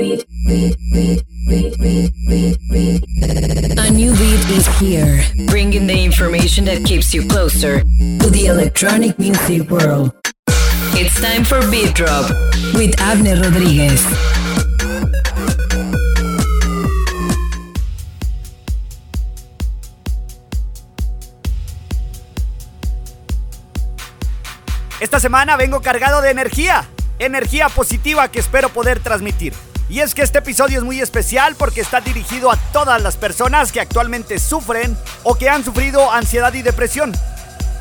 beat, beat, beat. A new beat is here, bringing the information that keeps you closer to the electronic music world. It's time for Beat Drop with Abner Rodriguez. Esta semana vengo cargado de energía, energía positiva que espero poder transmitir. Y es que este episodio es muy especial porque está dirigido a todas las personas que actualmente sufren o que han sufrido ansiedad y depresión.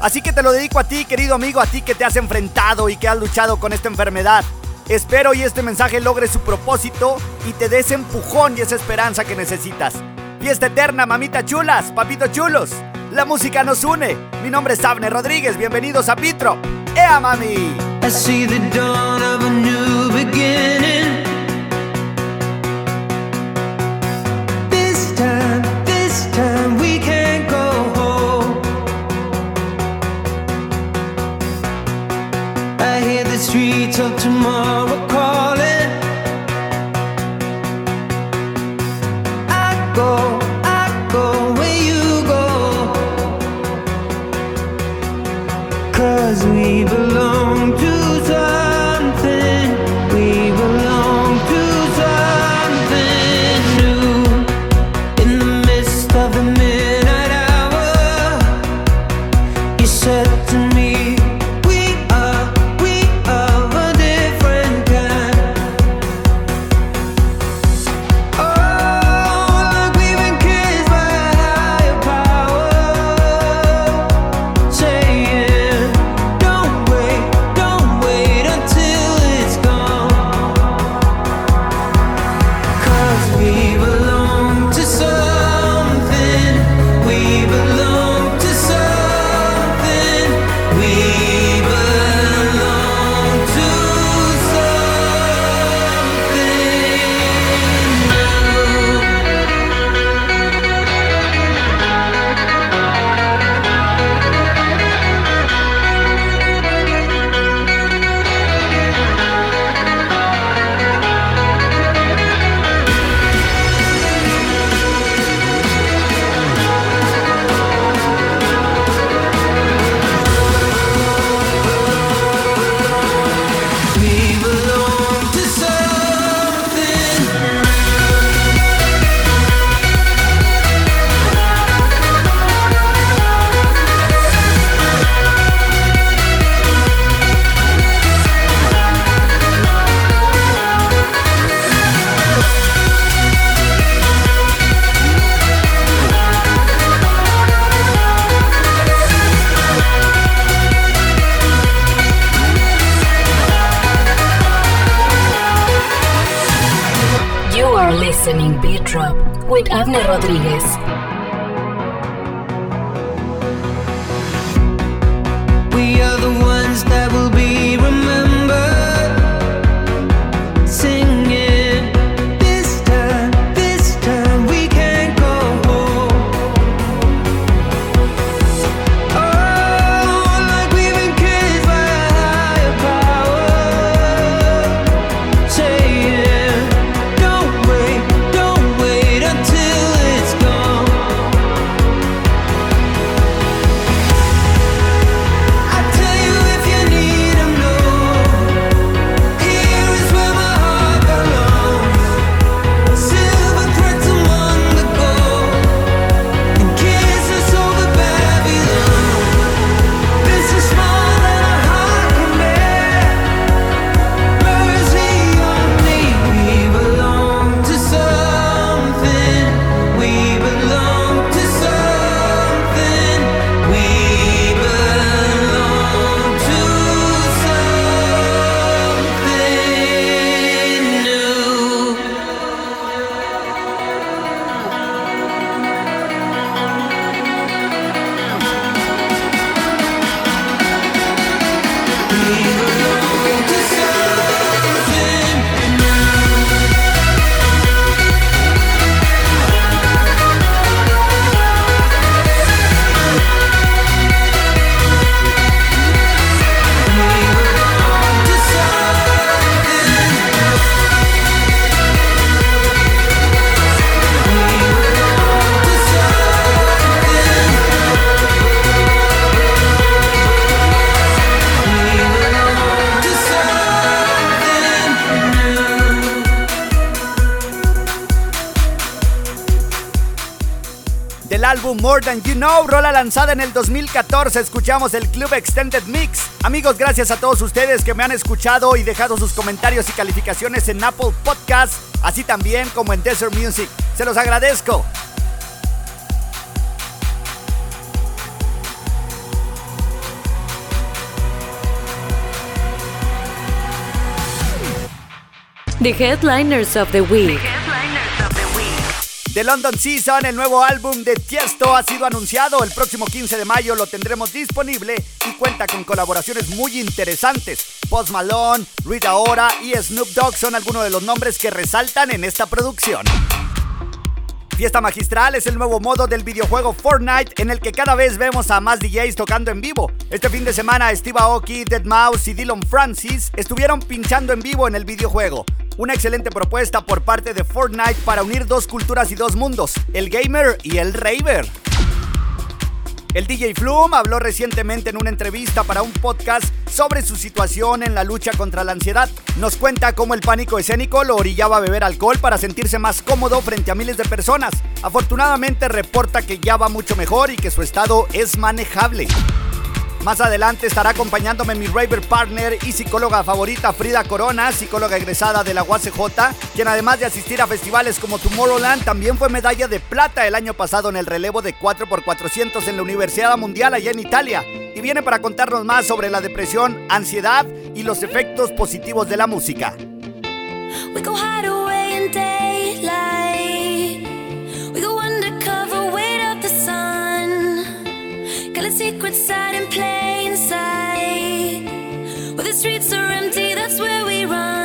Así que te lo dedico a ti, querido amigo, a ti que te has enfrentado y que has luchado con esta enfermedad. Espero y este mensaje logre su propósito y te dé ese empujón y esa esperanza que necesitas. Fiesta eterna, mamita chulas, papito chulos. La música nos une. Mi nombre es Abner Rodríguez. Bienvenidos a Pitro. ¡Ea, mami! I see the dawn of a new till tomorrow. More Than You Know, rola lanzada en el 2014. Escuchamos el Club Extended Mix. Amigos, gracias a todos ustedes que me han escuchado y dejado sus comentarios y calificaciones en Apple Podcast, así también como en Desert Music. Se los agradezco. The Headliners of the Week. The London Season, el nuevo álbum de Tiesto, ha sido anunciado. El próximo 15 de mayo lo tendremos disponible y cuenta con colaboraciones muy interesantes. Post Malone, Rita Ora y Snoop Dogg son algunos de los nombres que resaltan en esta producción. Fiesta Magistral es el nuevo modo del videojuego Fortnite en el que cada vez vemos a más DJs tocando en vivo. Este fin de semana Steve Aoki, Dead Mouse y Dylan Francis estuvieron pinchando en vivo en el videojuego. Una excelente propuesta por parte de Fortnite para unir dos culturas y dos mundos, el gamer y el raver. El DJ Flume habló recientemente en una entrevista para un podcast sobre su situación en la lucha contra la ansiedad. Nos cuenta cómo el pánico escénico lo orillaba a beber alcohol para sentirse más cómodo frente a miles de personas. Afortunadamente reporta que ya va mucho mejor y que su estado es manejable. Más adelante estará acompañándome mi raver partner y psicóloga favorita Frida Corona, psicóloga egresada de la UACJ, quien además de asistir a festivales como Tomorrowland, también fue medalla de plata el año pasado en el relevo de 4x400 en la Universidad Mundial allá en Italia. Y viene para contarnos más sobre la depresión, ansiedad y los efectos positivos de la música. Secret side in plain sight. Where the streets are empty, that's where we run.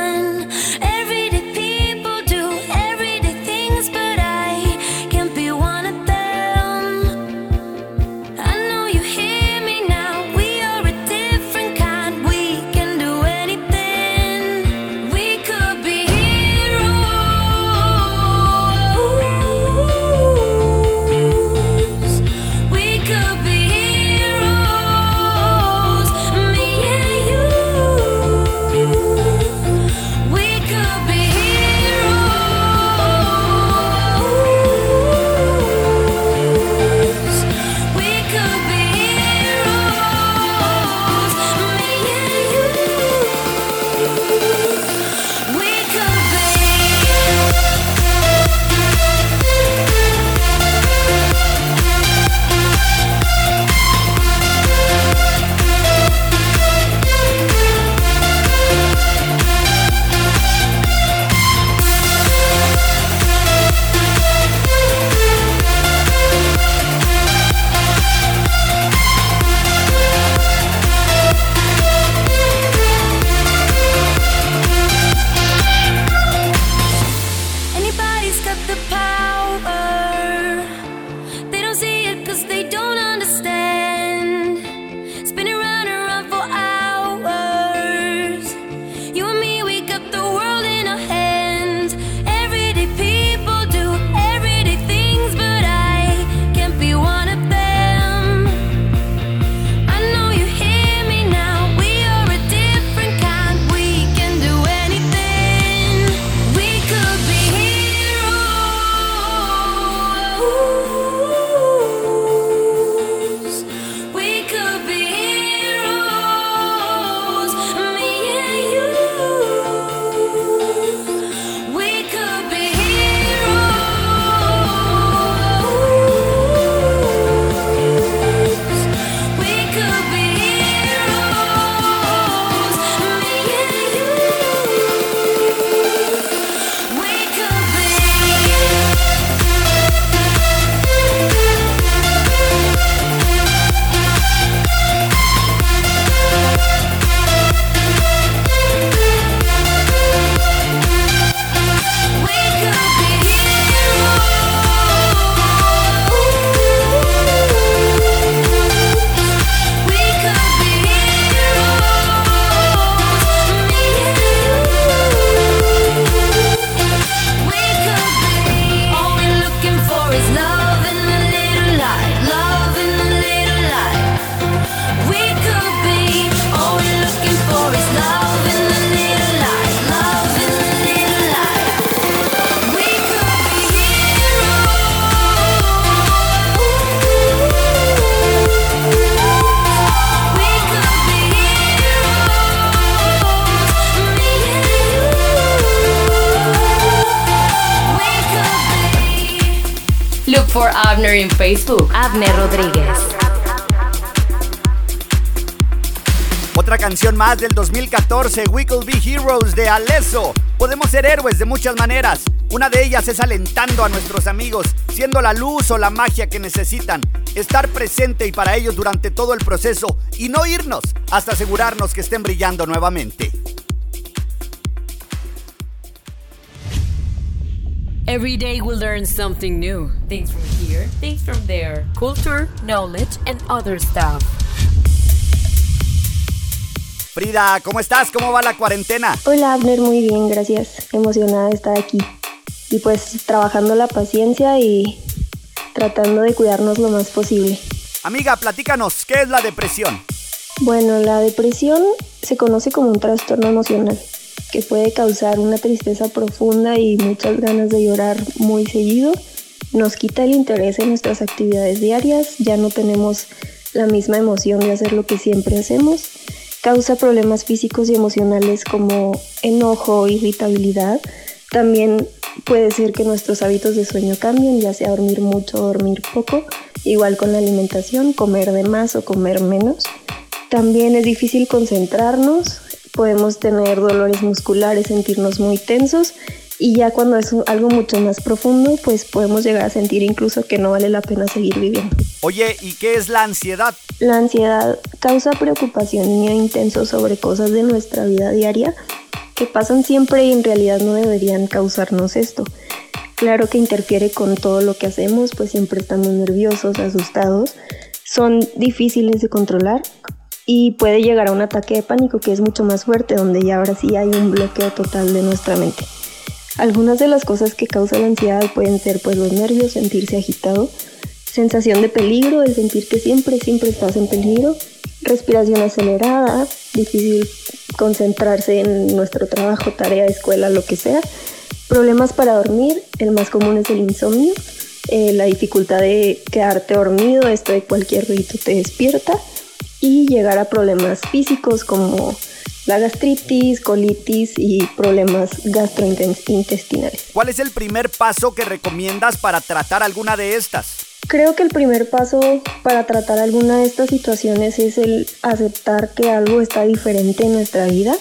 In Facebook. Abner Rodríguez. Otra canción más del 2014, We Could Be Heroes de Alesso. Podemos ser héroes de muchas maneras. Una de ellas es alentando a nuestros amigos, siendo la luz o la magia que necesitan. Estar presente y para ellos durante todo el proceso y no irnos hasta asegurarnos que estén brillando nuevamente. Every day we learn something new. Things from here, things from there. Culture, knowledge, and other stuff. Frida, ¿cómo estás? ¿Cómo va la cuarentena? Hola Abner, muy bien, gracias. Emocionada de estar aquí. Y pues trabajando la paciencia y tratando de cuidarnos lo más posible. Amiga, platícanos, ¿qué es la depresión? Bueno, la depresión se conoce como un trastorno emocional que puede causar una tristeza profunda y muchas ganas de llorar muy seguido. Nos quita el interés en nuestras actividades diarias, ya no tenemos la misma emoción de hacer lo que siempre hacemos. Causa problemas físicos y emocionales como enojo, irritabilidad. También puede ser que nuestros hábitos de sueño cambien, ya sea dormir mucho o dormir poco. Igual con la alimentación, comer de más o comer menos. También es difícil concentrarnos, podemos tener dolores musculares, sentirnos muy tensos y ya cuando es algo mucho más profundo, pues podemos llegar a sentir incluso que no vale la pena seguir viviendo. Oye, ¿y qué es la ansiedad? La ansiedad causa preocupación y miedo intenso sobre cosas de nuestra vida diaria que pasan siempre y en realidad no deberían causarnos esto. Claro que interfiere con todo lo que hacemos, pues siempre estamos nerviosos, asustados. Son difíciles de controlar, y puede llegar a un ataque de pánico que es mucho más fuerte, donde ya ahora sí hay un bloqueo total de nuestra mente. Algunas de las cosas que causan ansiedad pueden ser pues los nervios, sentirse agitado, sensación de peligro, el sentir que siempre, siempre estás en peligro, respiración acelerada, difícil concentrarse en nuestro trabajo, tarea, escuela, lo que sea, problemas para dormir, el más común es el insomnio, eh, la dificultad de quedarte dormido, esto de cualquier ruido te despierta, y llegar a problemas físicos como la gastritis, colitis y problemas gastrointestinales. ¿Cuál es el primer paso que recomiendas para tratar alguna de estas? Creo que el primer paso para tratar alguna de estas situaciones es el aceptar que algo está diferente en nuestra vida,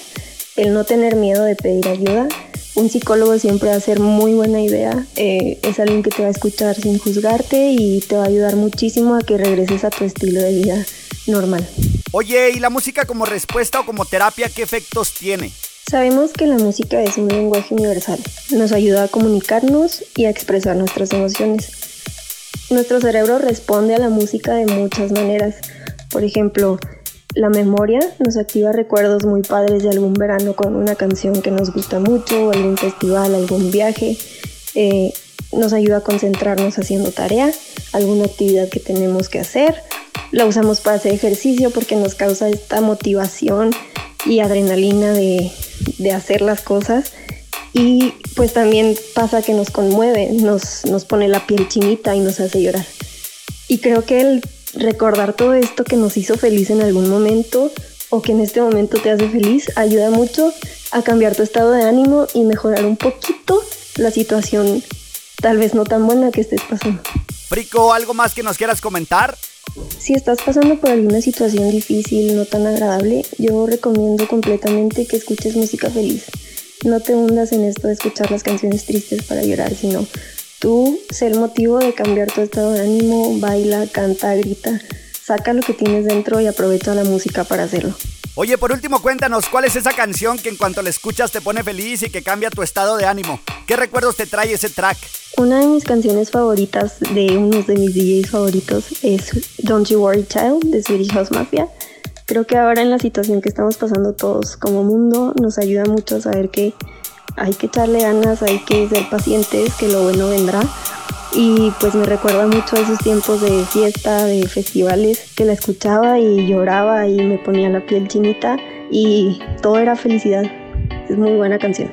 el no tener miedo de pedir ayuda. Un psicólogo siempre va a ser muy buena idea, eh, es alguien que te va a escuchar sin juzgarte y te va a ayudar muchísimo a que regreses a tu estilo de vida normal. Oye, ¿y la música como respuesta o como terapia qué efectos tiene? Sabemos que la música es un lenguaje universal. Nos ayuda a comunicarnos y a expresar nuestras emociones. Nuestro cerebro responde a la música de muchas maneras. Por ejemplo, la memoria nos activa recuerdos muy padres de algún verano con una canción que nos gusta mucho, algún festival, algún viaje. Eh, nos ayuda a concentrarnos haciendo tarea, alguna actividad que tenemos que hacer la usamos para hacer ejercicio porque nos causa esta motivación y adrenalina de, hacer las cosas. Y pues también pasa que nos conmueve, nos, nos pone la piel chinita y nos hace llorar. Y creo que el recordar todo esto que nos hizo feliz en algún momento o que en este momento te hace feliz ayuda mucho a cambiar tu estado de ánimo y mejorar un poquito la situación tal vez no tan buena que estés pasando. Frico, ¿algo más que nos quieras comentar? Si estás pasando por alguna situación difícil, no tan agradable, yo recomiendo completamente que escuches música feliz. No te hundas en esto de escuchar las canciones tristes para llorar, sino tú sé el motivo de cambiar tu estado de ánimo, baila, canta, grita, saca lo que tienes dentro y aprovecha la música para hacerlo. Oye, por último, cuéntanos, ¿cuál es esa canción que en cuanto la escuchas te pone feliz y que cambia tu estado de ánimo? ¿Qué recuerdos te trae ese track? Una de mis canciones favoritas de uno de mis DJs favoritos es Don't You Worry Child de Swedish House Mafia. Creo que ahora en la situación que estamos pasando todos como mundo nos ayuda mucho a saber que hay que echarle ganas, hay que ser pacientes, que lo bueno vendrá y pues me recuerda mucho a esos tiempos de fiesta, de festivales, que la escuchaba y lloraba y me ponía la piel chinita y todo era felicidad. Es muy buena canción.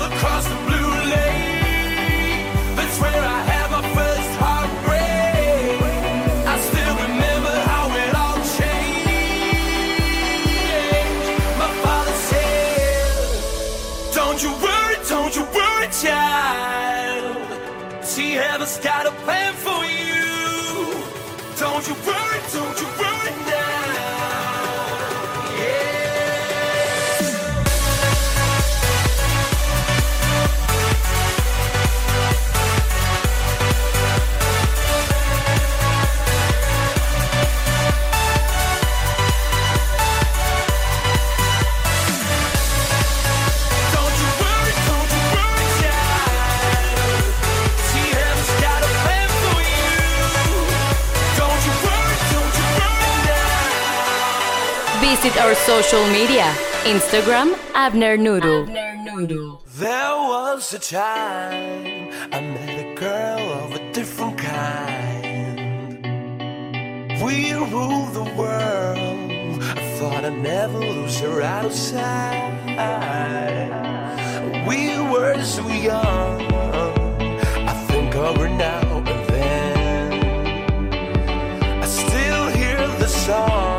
Visit our social media Instagram, Abner Noodle. There was a time I met a girl of a different kind. We ruled the world. I thought I'd never lose her outside. We were so young. I think of her now and then. I still hear the songs,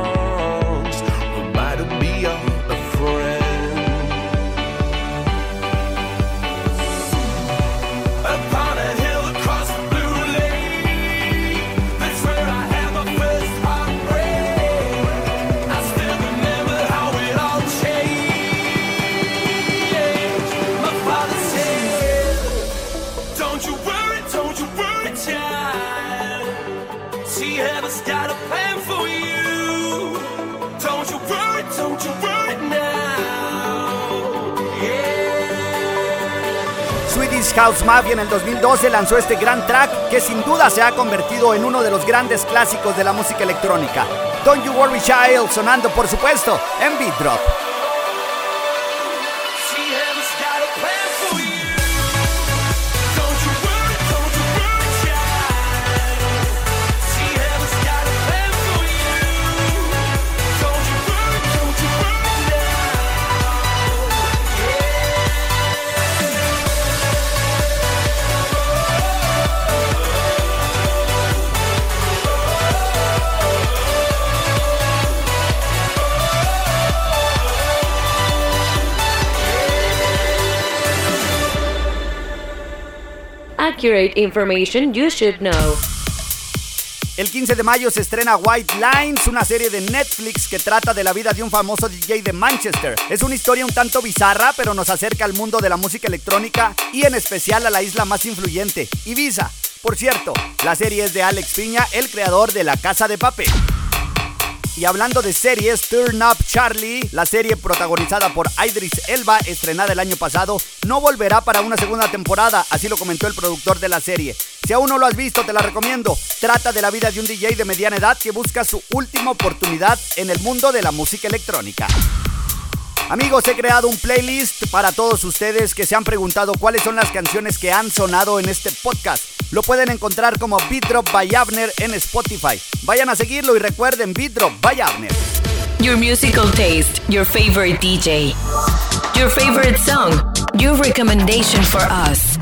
House Mafia en el 2012 lanzó este gran track que sin duda se ha convertido en uno de los grandes clásicos de la música electrónica. Don't You Worry Child sonando por supuesto en Beat Drop. El 15 de mayo se estrena White Lines, una serie de Netflix que trata de la vida de un famoso DJ de Manchester. Es una historia un tanto bizarra, pero nos acerca al mundo de la música electrónica y en especial a la isla más influyente, Ibiza. Por cierto, la serie es de Alex Piña, el creador de La Casa de Papel. Y hablando de series, Turn Up Charlie, la serie protagonizada por Idris Elba, estrenada el año pasado, no volverá para una segunda temporada, así lo comentó el productor de la serie. Si aún no lo has visto, te la recomiendo. Trata de la vida de un DJ de mediana edad que busca su última oportunidad en el mundo de la música electrónica. Amigos, he creado un playlist para todos ustedes que se han preguntado cuáles son las canciones que han sonado en este podcast. Lo pueden encontrar como Beat Drop by Abner en Spotify. Vayan a seguirlo y recuerden Beat Drop by Abner. Your musical taste, your favorite DJ, your favorite song, your recommendation for us.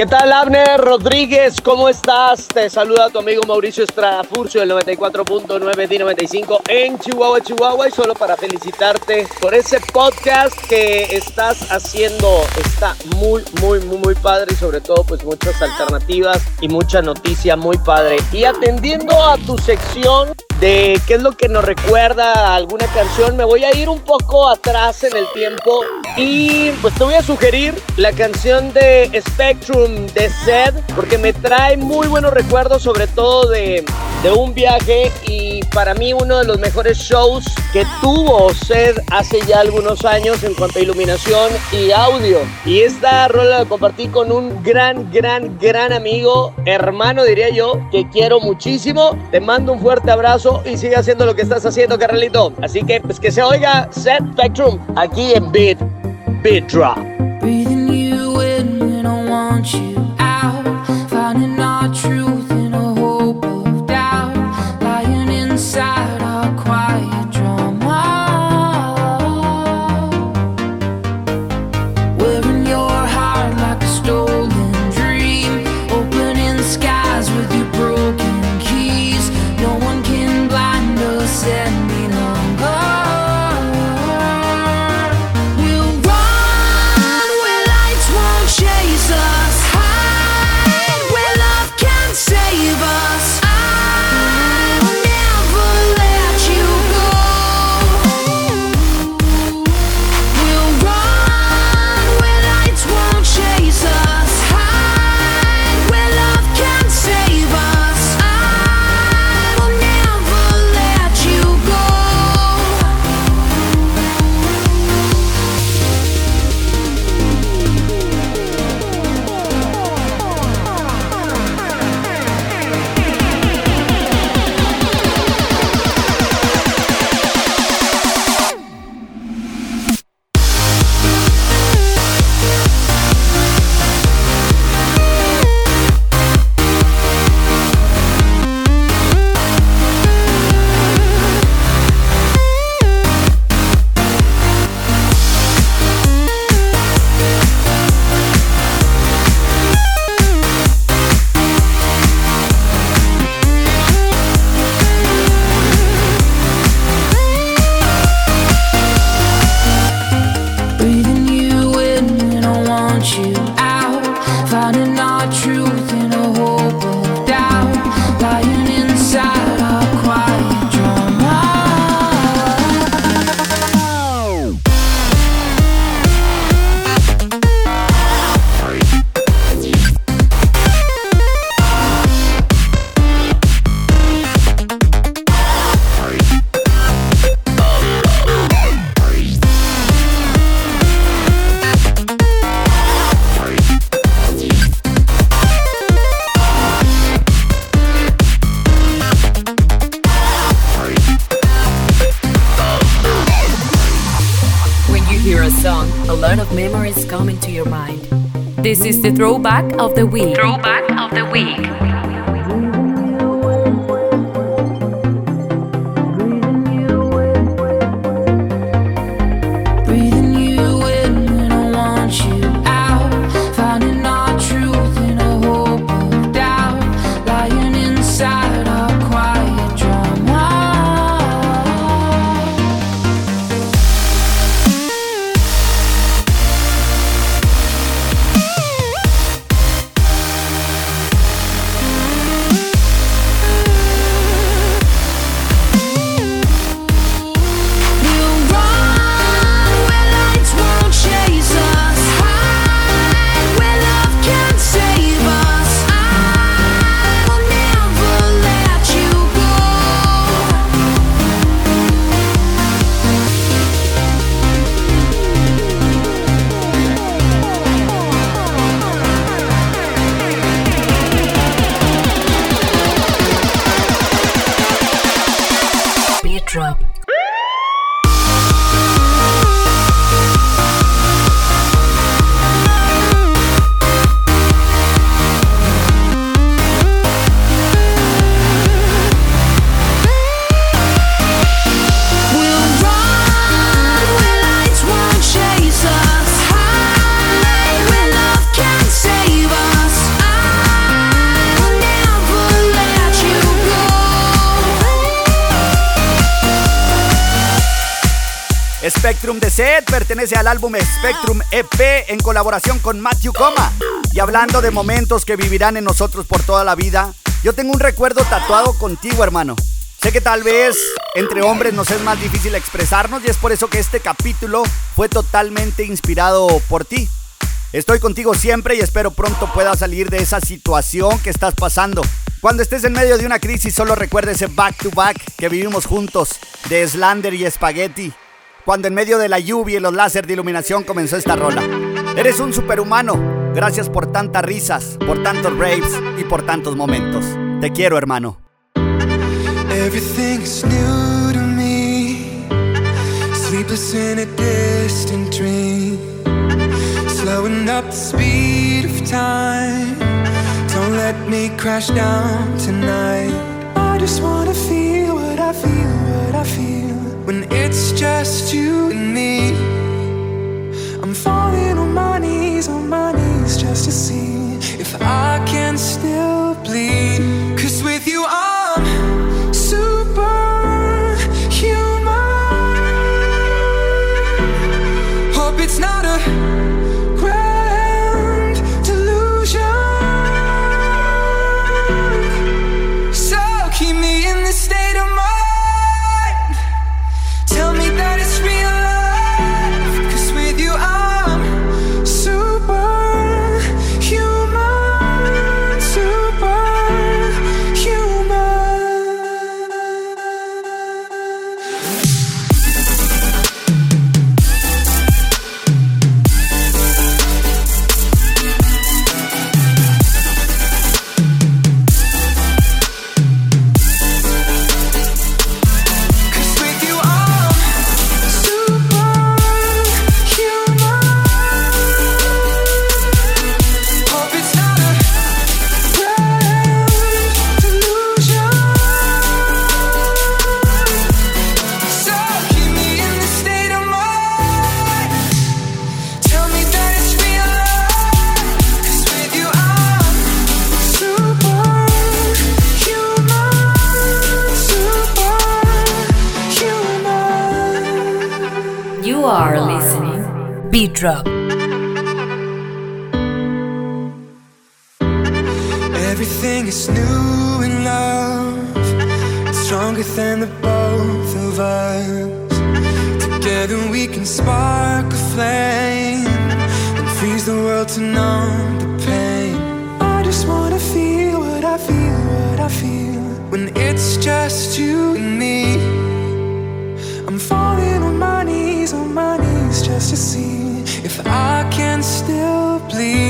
¿Qué tal, Abner Rodríguez? ¿Cómo estás? Te saluda tu amigo Mauricio Estrada Furcio del 94.9 D95 en Chihuahua, Chihuahua. Y solo para felicitarte por ese podcast que estás haciendo. Está muy, muy, muy, muy padre y sobre todo pues muchas alternativas y mucha noticia muy padre. Y atendiendo a tu sección de qué es lo que nos recuerda alguna canción, me voy a ir un poco atrás en el tiempo Y pues te voy a sugerir la canción de Spectrum de Zed, porque me trae muy buenos recuerdos, sobre todo de, de un viaje y para mí uno de los mejores shows que tuvo Zed hace ya algunos años en cuanto a iluminación y audio. Y esta rola la compartí con un gran, gran, gran amigo, hermano diría yo, que quiero muchísimo. Te mando un fuerte abrazo y sigue haciendo lo que estás haciendo, Carralito. Así que pues que se oiga Set Spectrum aquí en Beat, Beat Drop. Drop. Spectrum de Set pertenece al álbum Spectrum EP en colaboración con Matthew Coma. Y hablando de momentos que vivirán en nosotros por toda la vida, yo tengo un recuerdo tatuado contigo, hermano. Sé que tal vez entre hombres nos es más difícil expresarnos y es por eso que este capítulo fue totalmente inspirado por ti. Estoy contigo siempre y espero pronto puedas salir de esa situación que estás pasando. Cuando estés en medio de una crisis solo recuerda ese back to back que vivimos juntos de Slander y Spaghetti. Cuando en medio de la lluvia y los láser de iluminación comenzó esta rola. Eres un superhumano. Gracias por tantas risas, por tantos raves y por tantos momentos. Te quiero, hermano. Everything is new to me. Sleepless in a distant dream. Slowing up the speed of time. Don't let me crash down tonight. I just wanna feel what I feel, what I feel. When it's just you and me. I'm falling on my knees, on my knees, just to see if I can still bleed. Cause with you, I'm superhuman. Hope it's not a Drop. Everything is new in love. It's stronger than the both of us. Together we can spark a flame and freeze the world to numb the pain. I just wanna feel what I feel, what I feel when it's just you leave.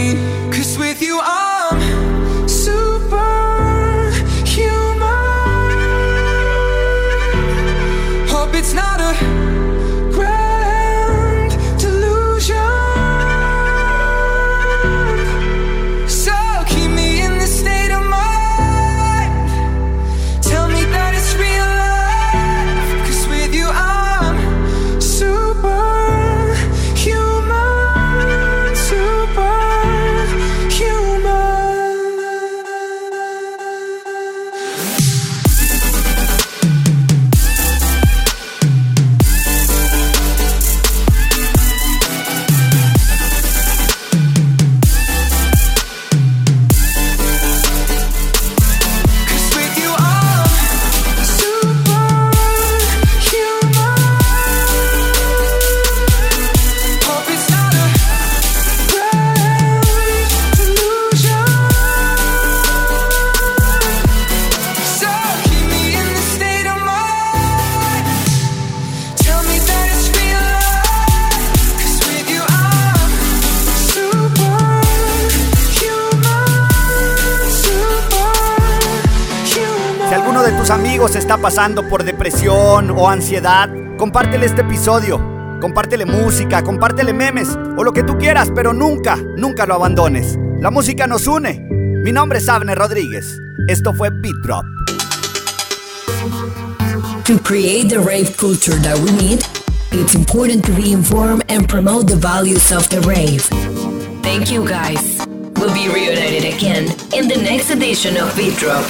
Está pasando por depresión o ansiedad, compártele este episodio. Compártele música, compártele memes o lo que tú quieras, pero nunca, nunca lo abandones. La música nos une. Mi nombre es Abner Rodríguez. Esto fue Beat Drop. To create the rave culture that we need, it's important to be informed and promote the values of the rave. Thank you guys. We'll be reunited again in the next edition of Beat Drop.